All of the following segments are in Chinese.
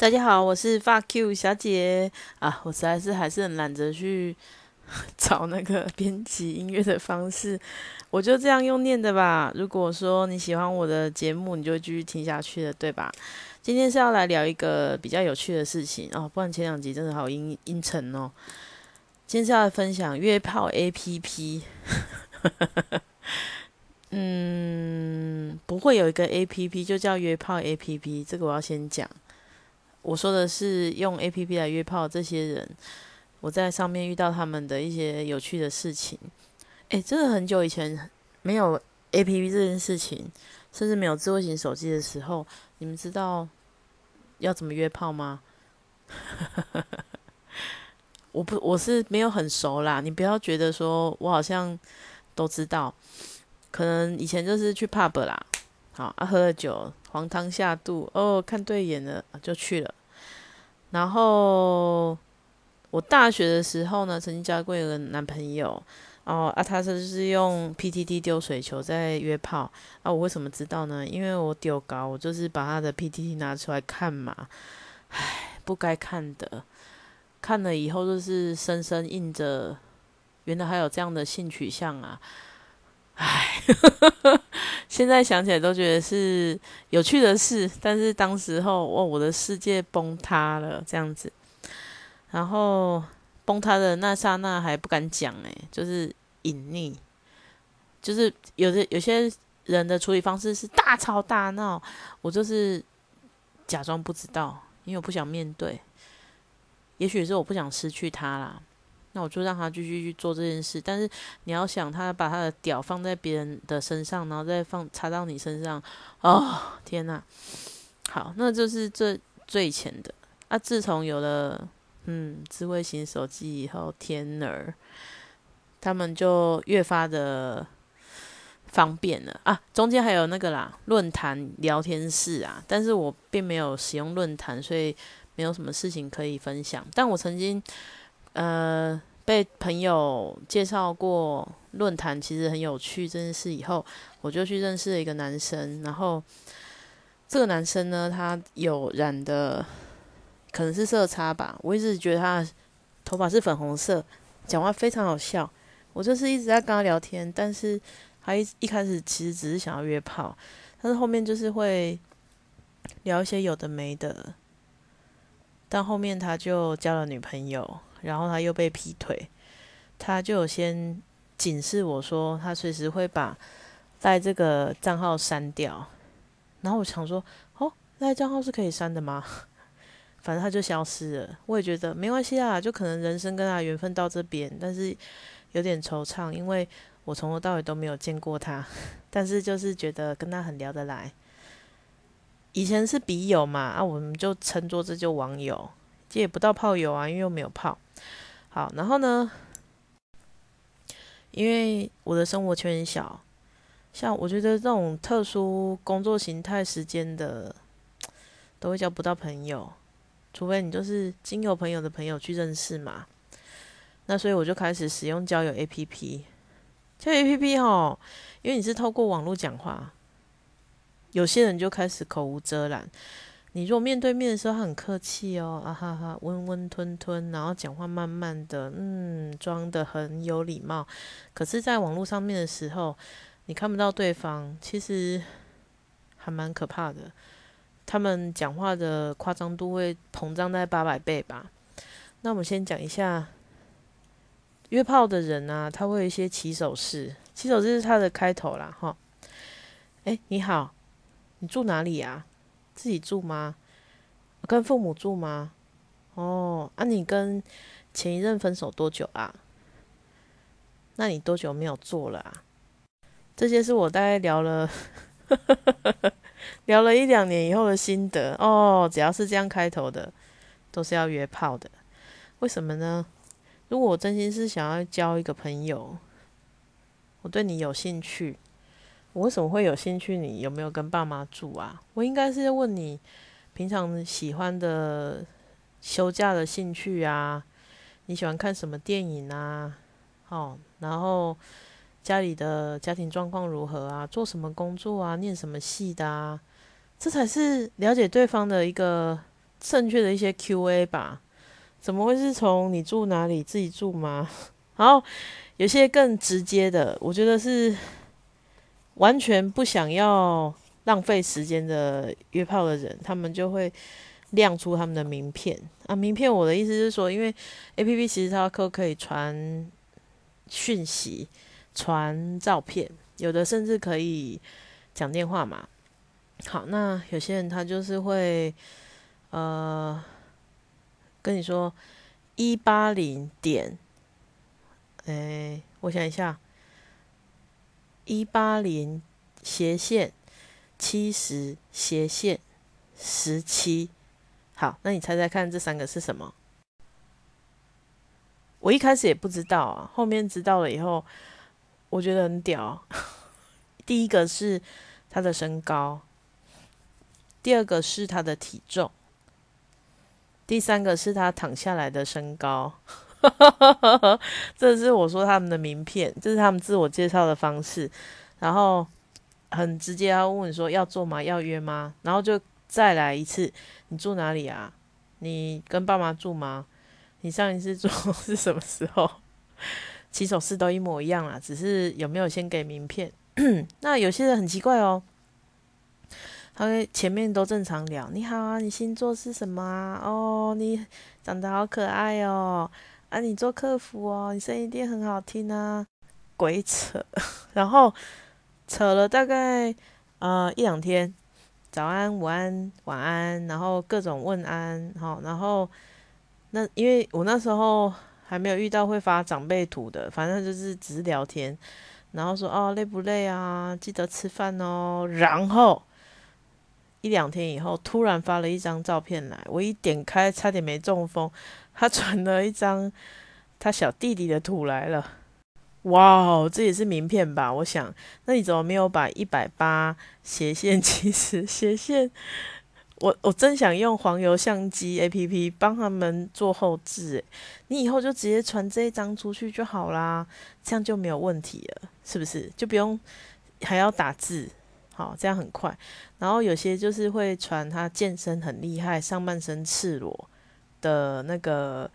大家好，我是发 Q 小姐啊，我实在是还是很懒得去 找那个 编辑音乐的方式，我就这样用念的吧。如果说你喜欢我的节目，你就继续听下去了，对吧？今天是要来聊一个比较有趣的事情哦，不然前两集真的好阴阴沉哦。今天是要分享约炮 APP，嗯，不会有一个 APP 就叫约炮 APP，这个我要先讲。我说的是用 A P P 来约炮这些人，我在上面遇到他们的一些有趣的事情。诶，真的很久以前没有 A P P 这件事情，甚至没有智慧型手机的时候，你们知道要怎么约炮吗？我不，我是没有很熟啦。你不要觉得说我好像都知道，可能以前就是去 pub 啦，好啊，喝了酒。黄汤下肚哦，看对眼了就去了。然后我大学的时候呢，曾经交过一个男朋友哦啊，他是是用 PTT 丢水球在约炮啊。我为什么知道呢？因为我丢高，我就是把他的 PTT 拿出来看嘛。唉，不该看的，看了以后就是深深印着，原来还有这样的性取向啊。唉，现在想起来都觉得是有趣的事，但是当时候哇，我的世界崩塌了这样子。然后崩塌的那刹那还不敢讲诶，就是隐匿，就是有的有些人的处理方式是大吵大闹，我就是假装不知道，因为我不想面对，也许是我不想失去他啦。那我就让他继续去做这件事，但是你要想，他把他的屌放在别人的身上，然后再放插到你身上，哦，天哪！好，那就是最最浅的。啊，自从有了嗯智慧型手机以后，天儿，他们就越发的方便了啊。中间还有那个啦，论坛聊天室啊，但是我并没有使用论坛，所以没有什么事情可以分享。但我曾经。呃，被朋友介绍过论坛，其实很有趣这件事以后，我就去认识了一个男生。然后这个男生呢，他有染的可能是色差吧，我一直觉得他头发是粉红色，讲话非常好笑。我就是一直在跟他聊天，但是他一一开始其实只是想要约炮，但是后面就是会聊一些有的没的。但后面他就交了女朋友。然后他又被劈腿，他就先警示我说，他随时会把在这个账号删掉。然后我想说，哦，那账号是可以删的吗？反正他就消失了。我也觉得没关系啊，就可能人生跟他缘分到这边，但是有点惆怅，因为我从头到尾都没有见过他，但是就是觉得跟他很聊得来。以前是笔友嘛，啊，我们就称作这就网友，这也不到炮友啊，因为又没有炮。好，然后呢？因为我的生活圈很小，像我觉得这种特殊工作形态时间的，都会交不到朋友，除非你就是经由朋友的朋友去认识嘛。那所以我就开始使用交友 A P P，交友 A P P 哦，因为你是透过网络讲话，有些人就开始口无遮拦。你如果面对面的时候很客气哦，啊哈哈，温温吞吞，然后讲话慢慢的，嗯，装的很有礼貌。可是，在网络上面的时候，你看不到对方，其实还蛮可怕的。他们讲话的夸张度会膨胀在八百倍吧？那我们先讲一下约炮的人啊，他会有一些起手式，起手式是他的开头啦，哈。哎，你好，你住哪里呀？自己住吗？跟父母住吗？哦，啊，你跟前一任分手多久啦？那你多久没有做了啊？这些是我大概聊了 聊了一两年以后的心得哦。只要是这样开头的，都是要约炮的。为什么呢？如果我真心是想要交一个朋友，我对你有兴趣。我为什么会有兴趣？你有没有跟爸妈住啊？我应该是要问你平常喜欢的休假的兴趣啊，你喜欢看什么电影啊？哦，然后家里的家庭状况如何啊？做什么工作啊？念什么系的啊？这才是了解对方的一个正确的一些 Q&A 吧？怎么会是从你住哪里自己住吗？然后有些更直接的，我觉得是完全不想要浪费时间的约炮的人，他们就会亮出他们的名片啊。名片，我的意思是说，因为 A P P 其实它可可以传讯息、传照片，有的甚至可以讲电话嘛。好，那有些人他就是会。呃，跟你说，一八零点，哎，我想一下，一八零斜线七十斜线十七，好，那你猜猜看这三个是什么？我一开始也不知道啊，后面知道了以后，我觉得很屌。第一个是他的身高，第二个是他的体重。第三个是他躺下来的身高，这是我说他们的名片，这是他们自我介绍的方式，然后很直接要问说要做吗？要约吗？然后就再来一次，你住哪里啊？你跟爸妈住吗？你上一次住是什么时候？起手式都一模一样啦，只是有没有先给名片？那有些人很奇怪哦。他前面都正常聊，你好啊，你星座是什么啊？哦，你长得好可爱哦，啊，你做客服哦，你声音一定很好听啊，鬼扯，然后扯了大概呃一两天，早安、午安、晚安，然后各种问安，好，然后那因为我那时候还没有遇到会发长辈图的，反正就是只是聊天，然后说哦累不累啊？记得吃饭哦，然后。一两天以后，突然发了一张照片来，我一点开，差点没中风。他传了一张他小弟弟的图来了，哇，这也是名片吧？我想，那你怎么没有把一百八斜线 其实斜线？我我真想用黄油相机 A P P 帮他们做后置，你以后就直接传这一张出去就好啦，这样就没有问题了，是不是？就不用还要打字。好，这样很快。然后有些就是会传他健身很厉害，上半身赤裸的那个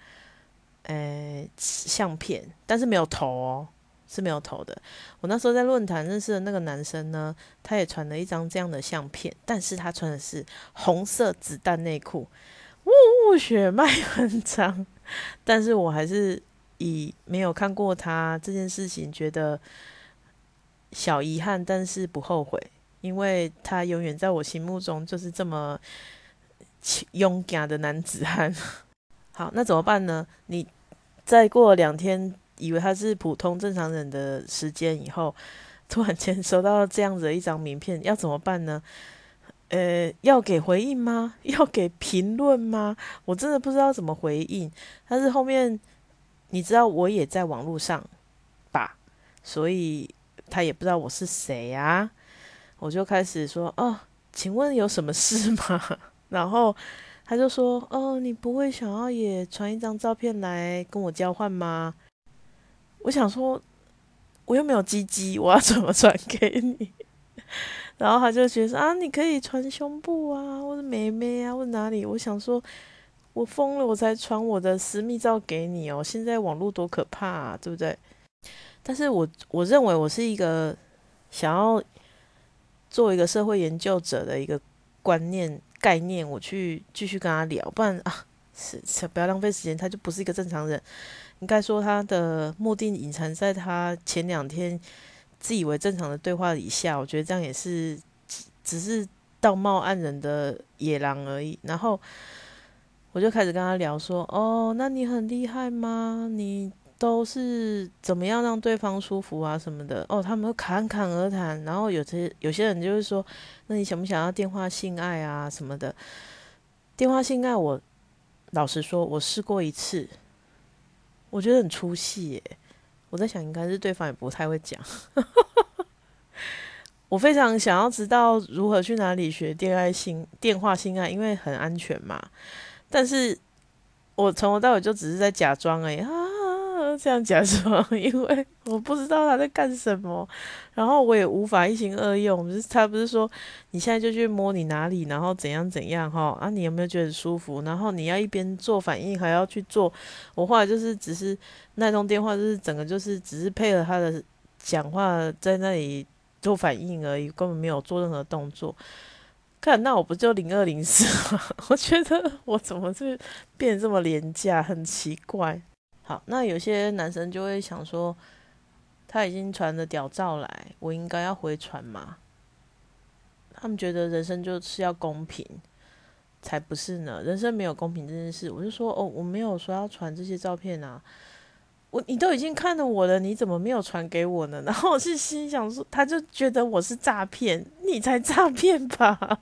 呃相片，但是没有头哦，是没有头的。我那时候在论坛认识的那个男生呢，他也传了一张这样的相片，但是他穿的是红色子弹内裤，呜，血脉 很长。但是我还是以没有看过他这件事情，觉得小遗憾，但是不后悔。因为他永远在我心目中就是这么勇敢的男子汉。好，那怎么办呢？你再过两天，以为他是普通正常人的时间以后，突然间收到这样子的一张名片，要怎么办呢？呃，要给回应吗？要给评论吗？我真的不知道怎么回应。但是后面你知道我也在网络上吧，所以他也不知道我是谁啊。我就开始说哦，请问有什么事吗？然后他就说哦，你不会想要也传一张照片来跟我交换吗？我想说我又没有鸡鸡，我要怎么传给你？然后他就觉得啊，你可以传胸部啊，或者妹妹啊，或者哪里？我想说，我疯了，我才传我的私密照给你哦。现在网络多可怕，啊，对不对？但是我我认为我是一个想要。做一个社会研究者的一个观念概念，我去继续跟他聊，不然啊，是不要浪费时间，他就不是一个正常人。应该说他的目的隐藏在他前两天自以为正常的对话以下，我觉得这样也是只是道貌岸然的野狼而已。然后我就开始跟他聊说：“哦，那你很厉害吗？你？”都是怎么样让对方舒服啊什么的哦，他们侃侃而谈，然后有些有些人就是说，那你想不想要电话性爱啊什么的？电话性爱，我老实说，我试过一次，我觉得很出戏耶。我在想，应该是对方也不太会讲。我非常想要知道如何去哪里学电爱性电话性爱，因为很安全嘛。但是我从头到尾就只是在假装哎啊。这样讲说，因为我不知道他在干什么，然后我也无法一心二用。就是他不是说你现在就去摸你哪里，然后怎样怎样哈啊，你有没有觉得舒服？然后你要一边做反应，还要去做。我后来就是只是那通电话，就是整个就是只是配合他的讲话在那里做反应而已，根本没有做任何动作。看，那我不就零二零四吗？我觉得我怎么是变这么廉价，很奇怪。好，那有些男生就会想说，他已经传了屌照来，我应该要回传吗？他们觉得人生就是要公平，才不是呢。人生没有公平这件事，我就说哦，我没有说要传这些照片啊。我你都已经看了我了，你怎么没有传给我呢？然后我是心想说，他就觉得我是诈骗，你才诈骗吧？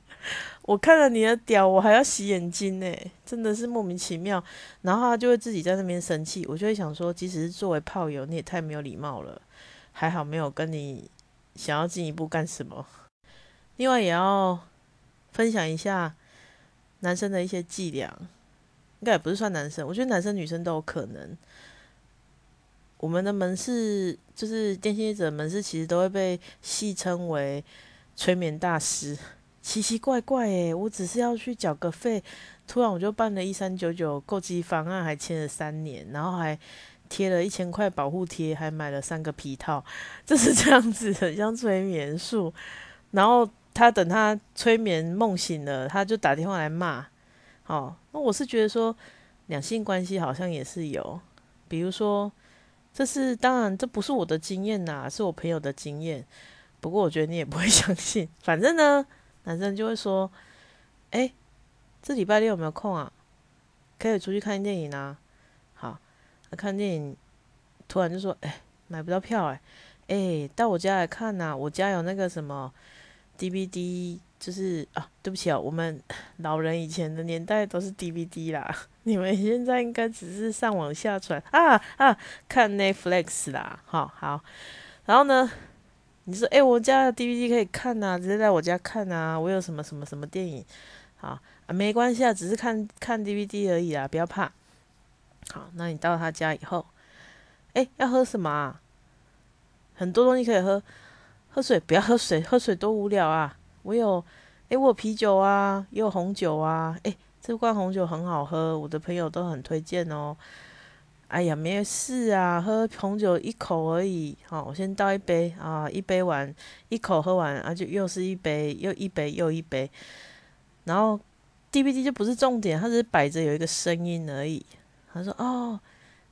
我看了你的屌，我还要洗眼睛呢，真的是莫名其妙。然后他就会自己在那边生气，我就会想说，即使是作为炮友，你也太没有礼貌了。还好没有跟你想要进一步干什么。另外也要分享一下男生的一些伎俩，应该也不是算男生，我觉得男生女生都有可能。我们的门市就是电信业者门市，其实都会被戏称为催眠大师，奇奇怪怪诶，我只是要去缴个费，突然我就办了一三九九购机方案，还签了三年，然后还贴了一千块保护贴，还买了三个皮套，就是这样子，很像催眠术。然后他等他催眠梦醒了，他就打电话来骂。好，那我是觉得说两性关系好像也是有，比如说。这是当然，这不是我的经验呐，是我朋友的经验。不过我觉得你也不会相信。反正呢，男生就会说：“哎，这礼拜六有没有空啊？可以出去看电影啊？”好，看电影，突然就说：“哎，买不到票哎，哎，到我家来看呐，我家有那个什么 DVD。”就是啊，对不起啊，我们老人以前的年代都是 DVD 啦，你们现在应该只是上网下传啊啊，看 Netflix 啦，好好。然后呢，你说，哎，我家的 DVD 可以看呐，直接在我家看呐，我有什么什么什么电影，好啊，没关系啊，只是看看 DVD 而已啦，不要怕。好，那你到他家以后，哎，要喝什么啊？很多东西可以喝，喝水不要喝水，喝水多无聊啊。我有，诶，我有啤酒啊，也有红酒啊，诶，这罐红酒很好喝，我的朋友都很推荐哦。哎呀，没事啊，喝红酒一口而已，好，我先倒一杯啊，一杯完，一口喝完啊，就又是一杯，又一杯又一杯。然后 DVD 就不是重点，它只是摆着有一个声音而已。他说：“哦，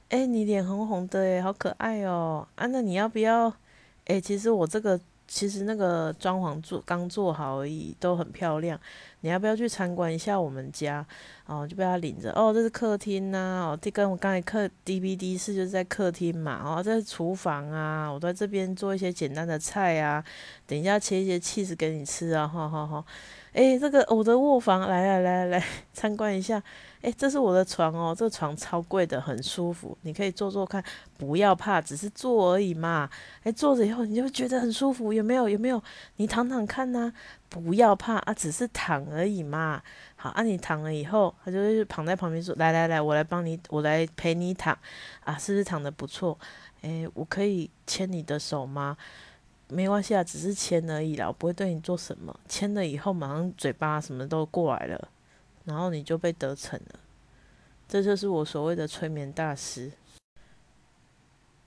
诶，你脸红红的，诶，好可爱哦。啊，那你要不要？诶，其实我这个。”其实那个装潢做刚做好而已，都很漂亮。你要不要去参观一下我们家？哦，就被他领着。哦，这是客厅呐。哦，这跟我刚才客 DVD 室就是在客厅嘛。哦，这是厨房啊。我在这边做一些简单的菜啊。等一下切一些 cheese 给你吃啊。好好好。哎，这个我的卧房，来来来来 参观一下。哎，这是我的床哦，这个床超贵的，很舒服，你可以坐坐看，不要怕，只是坐而已嘛。哎，坐着以后你就觉得很舒服，有没有？有没有？你躺躺看呐，不要怕啊，只是躺而已嘛。好，啊，你躺了以后，他就会躺在旁边说：“来来来，我来帮你，我来陪你躺啊，是不是躺的不错？哎，我可以牵你的手吗？没关系啊，只是牵而已啦，我不会对你做什么。牵了以后，马上嘴巴什么都过来了。”然后你就被得逞了，这就是我所谓的催眠大师。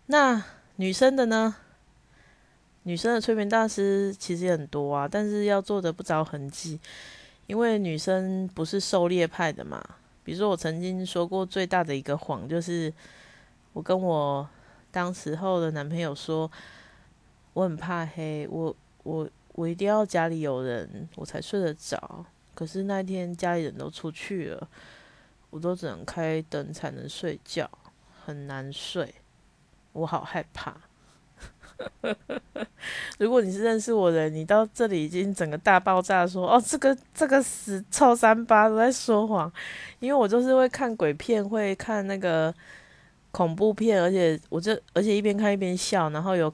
那女生的呢？女生的催眠大师其实也很多啊，但是要做的不着痕迹，因为女生不是狩猎派的嘛。比如说，我曾经说过最大的一个谎，就是我跟我当时候的男朋友说，我很怕黑，我我我一定要家里有人，我才睡得着。可是那天家里人都出去了，我都只能开灯才能睡觉，很难睡，我好害怕。如果你是认识我的，你到这里已经整个大爆炸，说哦，这个这个死臭三八都在说谎，因为我就是会看鬼片，会看那个恐怖片，而且我这而且一边看一边笑，然后有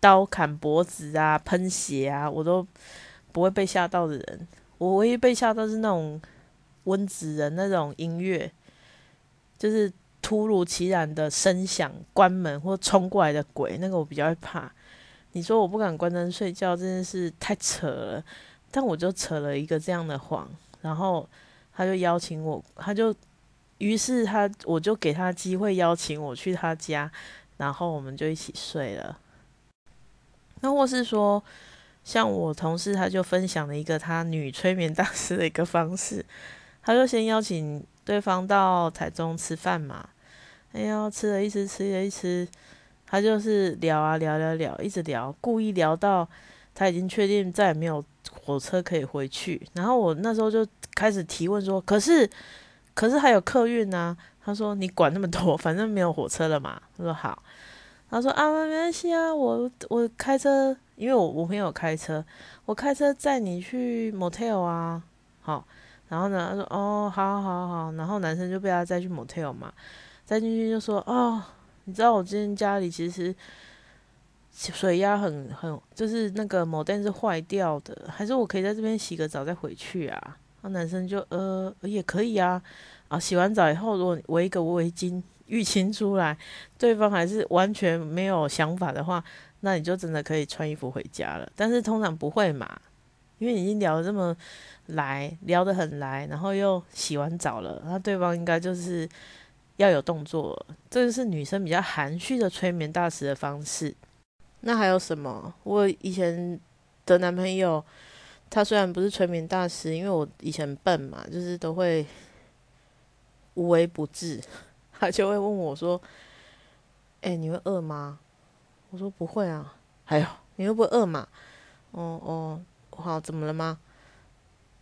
刀砍脖子啊、喷血啊，我都不会被吓到的人。我唯一被吓到是那种温子仁那种音乐，就是突如其然的声响关门或冲过来的鬼，那个我比较怕。你说我不敢关灯睡觉，真的是太扯了。但我就扯了一个这样的谎，然后他就邀请我，他就于是他我就给他机会邀请我去他家，然后我们就一起睡了。那或是说，像我同事他就分享了一个他女催眠大师的一个方式，他就先邀请对方到台中吃饭嘛，哎呀，吃了一吃，吃了一吃，他就是聊啊聊聊聊，一直聊，故意聊到他已经确定再也没有。火车可以回去，然后我那时候就开始提问说：“可是，可是还有客运呢？”他说：“你管那么多，反正没有火车了嘛。”他说：“好。”他说：“啊，没关系啊，我我开车，因为我我朋友开车，我开车载你去 motel 啊。”好，然后呢，他说：“哦，好好好。”然后男生就被他载去 motel 嘛，载进去就说：“哦，你知道我今天家里其实……”水压很很，就是那个某电是坏掉的，还是我可以在这边洗个澡再回去啊？那男生就呃也可以啊，啊洗完澡以后，如果围一个围巾浴巾出来，对方还是完全没有想法的话，那你就真的可以穿衣服回家了。但是通常不会嘛，因为已经聊得这么来，聊得很来，然后又洗完澡了，那对方应该就是要有动作，这个是女生比较含蓄的催眠大师的方式。那还有什么？我以前的男朋友，他虽然不是催眠大师，因为我以前笨嘛，就是都会 无微不至，他就会问我说：“哎，你会饿吗？”我说：“不会啊。”还有，你会不会饿嘛？哦哦，好，怎么了吗？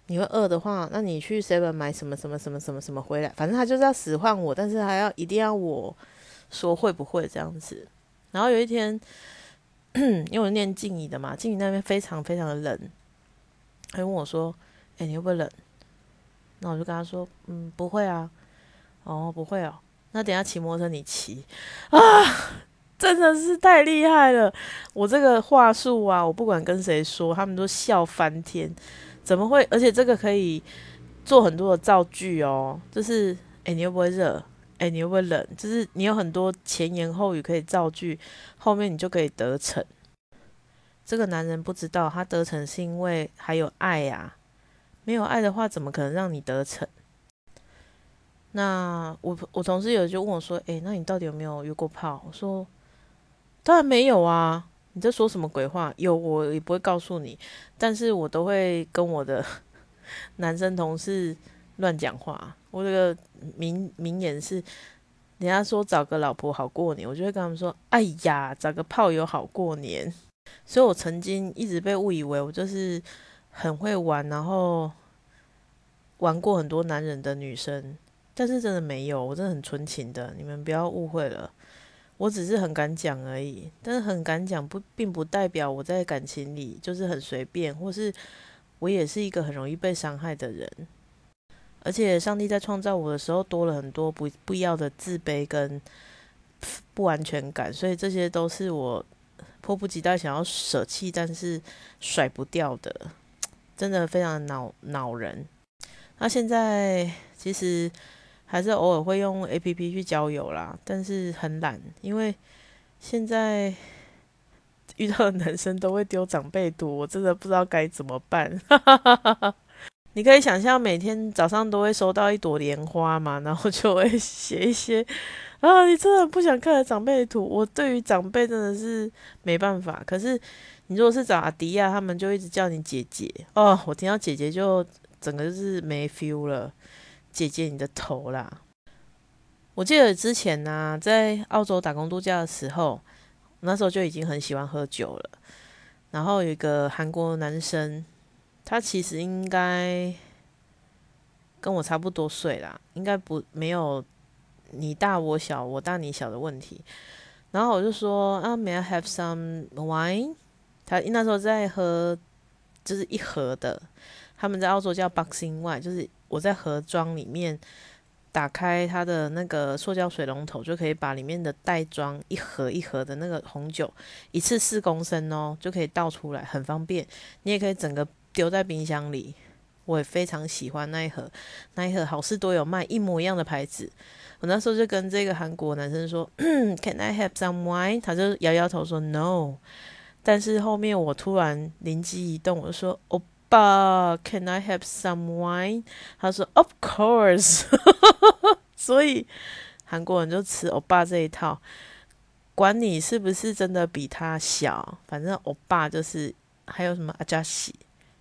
你会饿的话，那你去 seven 买什么什么什么什么什么回来，反正他就是要使唤我，但是还要一定要我说会不会这样子。然后有一天。因为我念静怡的嘛，静怡那边非常非常的冷，他问我说：“哎，你会不会冷？”那我就跟他说：“嗯，不会啊。”哦，不会哦。那等下骑摩托车你骑啊，真的是太厉害了！我这个话术啊，我不管跟谁说，他们都笑翻天。怎么会？而且这个可以做很多的造句哦，就是哎，你会不会热？哎，你会不会冷？就是你有很多前言后语可以造句，后面你就可以得逞。这个男人不知道，他得逞是因为还有爱呀。没有爱的话，怎么可能让你得逞？那我我同事有就问我说：“哎，那你到底有没有约过炮？”我说：“当然没有啊！你在说什么鬼话？有我也不会告诉你，但是我都会跟我的 男生同事乱讲话。”我这个名名言是，人家说找个老婆好过年，我就会跟他们说：“哎呀，找个炮友好过年。”所以，我曾经一直被误以为我就是很会玩，然后玩过很多男人的女生，但是真的没有，我真的很纯情的，你们不要误会了，我只是很敢讲而已。但是很敢讲不，并不代表我在感情里就是很随便，或是我也是一个很容易被伤害的人。而且上帝在创造我的时候多了很多不不要的自卑跟不安全感，所以这些都是我迫不及待想要舍弃，但是甩不掉的，真的非常恼恼人。那现在其实还是偶尔会用 A P P 去交友啦，但是很懒，因为现在遇到的男生都会丢长辈图，我真的不知道该怎么办。你可以想象每天早上都会收到一朵莲花嘛，然后就会写一些啊，你真的不想看的长辈图。我对于长辈真的是没办法。可是你如果是找阿迪亚，他们就一直叫你姐姐哦，我听到姐姐就整个就是没 feel 了。姐姐你的头啦！我记得之前呢，在澳洲打工度假的时候，那时候就已经很喜欢喝酒了。然后有一个韩国男生。他其实应该跟我差不多岁啦，应该不没有你大我小，我大你小的问题。然后我就说啊，May I have some wine？他那时候在喝，就是一盒的，他们在澳洲叫 Boxing Wine，就是我在盒装里面。打开它的那个塑胶水龙头，就可以把里面的袋装一盒一盒的那个红酒，一次四公升哦，就可以倒出来，很方便。你也可以整个丢在冰箱里，我也非常喜欢那一盒，那一盒好事多有卖一模一样的牌子。我那时候就跟这个韩国男生说：“Can I have some wine？” 他就摇摇头说：“No。”但是后面我突然灵机一动，我就说：“哦爸，Can I have some wine？” 他说：“Of course。”所以韩国人就吃欧巴这一套，管你是不是真的比他小，反正欧巴就是还有什么阿加西。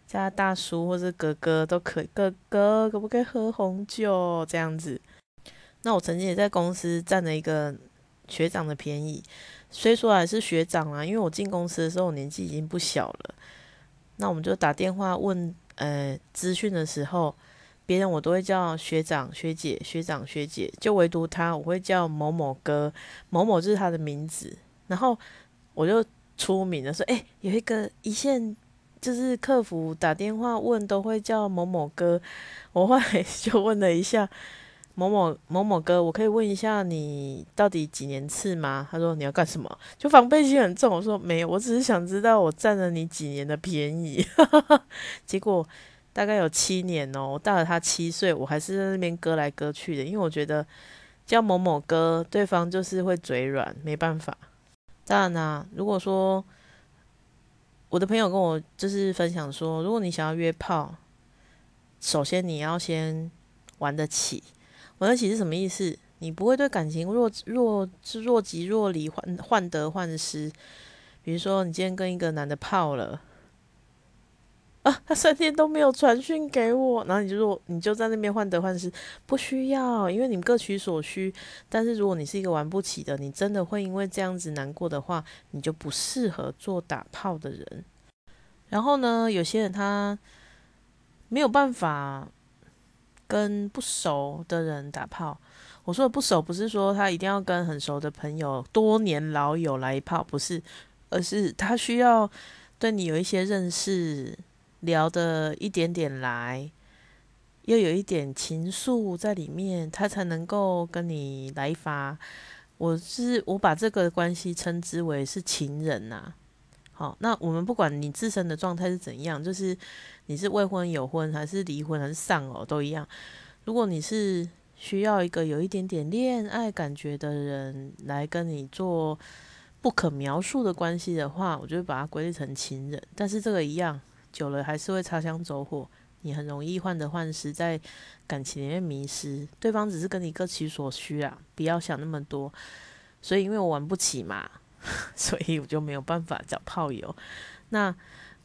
加大叔或者哥哥都可以，哥哥可不可以喝红酒这样子？那我曾经也在公司占了一个学长的便宜，虽说还是学长啊，因为我进公司的时候我年纪已经不小了。那我们就打电话问呃资讯的时候，别人我都会叫学长学姐学长学姐，就唯独他我会叫某某哥，某某就是他的名字。然后我就出名了，说哎有一个一线。就是客服打电话问都会叫某某哥，我后来 就问了一下某某某某哥，我可以问一下你到底几年次吗？他说你要干什么？就防备心很重。我说没有，我只是想知道我占了你几年的便宜。结果大概有七年哦，我大了他七岁，我还是在那边割来割去的，因为我觉得叫某某哥，对方就是会嘴软，没办法。当然啦，如果说。我的朋友跟我就是分享说，如果你想要约炮，首先你要先玩得起。玩得起是什么意思？你不会对感情若若是若即若离、患患得患失。比如说，你今天跟一个男的泡了，啊，他三天都没有传讯给我，然后你就说你就在那边患得患失，不需要，因为你们各取所需。但是如果你是一个玩不起的，你真的会因为这样子难过的话，你就不适合做打炮的人。然后呢，有些人他没有办法跟不熟的人打炮。我说的不熟，不是说他一定要跟很熟的朋友、多年老友来一炮，不是，而是他需要对你有一些认识，聊的一点点来，又有一点情愫在里面，他才能够跟你来一发。我是我把这个关系称之为是情人呐。好，那我们不管你自身的状态是怎样，就是你是未婚、有婚，还是离婚，还是丧偶，都一样。如果你是需要一个有一点点恋爱感觉的人来跟你做不可描述的关系的话，我就会把它归类成情人。但是这个一样，久了还是会擦枪走火，你很容易患得患失，在感情里面迷失。对方只是跟你各取所需啊，不要想那么多。所以因为我玩不起嘛。所以我就没有办法找炮友，那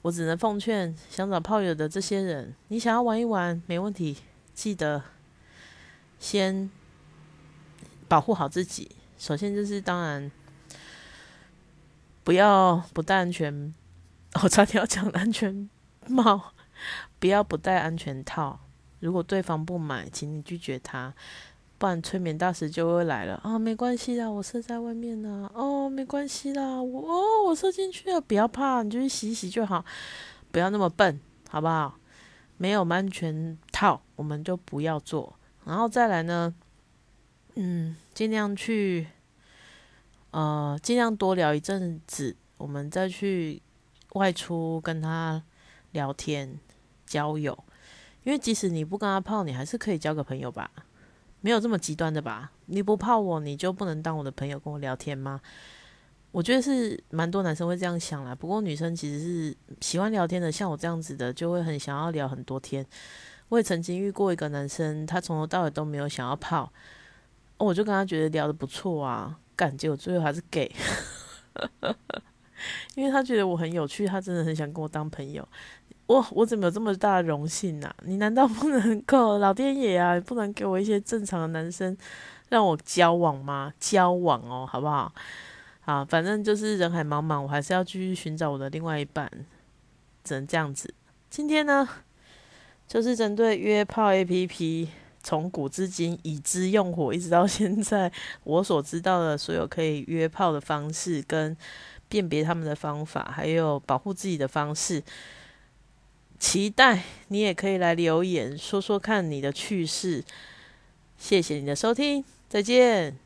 我只能奉劝想找炮友的这些人，你想要玩一玩没问题，记得先保护好自己。首先就是当然不要不戴安全，我差点要讲安全帽，不要不戴安全套。如果对方不买，请你拒绝他。不然催眠大师就会来了啊！没关系啦，我射在外面呢。哦，没关系啦，我哦，我射进去了，不要怕，你就去洗洗就好，不要那么笨，好不好？没有安全套，我们就不要做。然后再来呢，嗯，尽量去，呃，尽量多聊一阵子，我们再去外出跟他聊天交友，因为即使你不跟他泡，你还是可以交个朋友吧。没有这么极端的吧？你不泡我，你就不能当我的朋友跟我聊天吗？我觉得是蛮多男生会这样想啦。不过女生其实是喜欢聊天的，像我这样子的，就会很想要聊很多天。我也曾经遇过一个男生，他从头到尾都没有想要泡，我就跟他觉得聊的不错啊，感觉我最后还是给，因为他觉得我很有趣，他真的很想跟我当朋友。我我怎么有这么大的荣幸呢？你难道不能够 老天爷啊，不能给我一些正常的男生让我交往吗？交往哦，好不好？好，反正就是人海茫茫，我还是要继续寻找我的另外一半，只能这样子。今天呢，就是针对约炮 APP，从古至今已知用火，一直到现在，我所知道的所有可以约炮的方式，跟辨别他们的方法，还有保护自己的方式。期待你也可以来留言说说看你的趣事，谢谢你的收听，再见。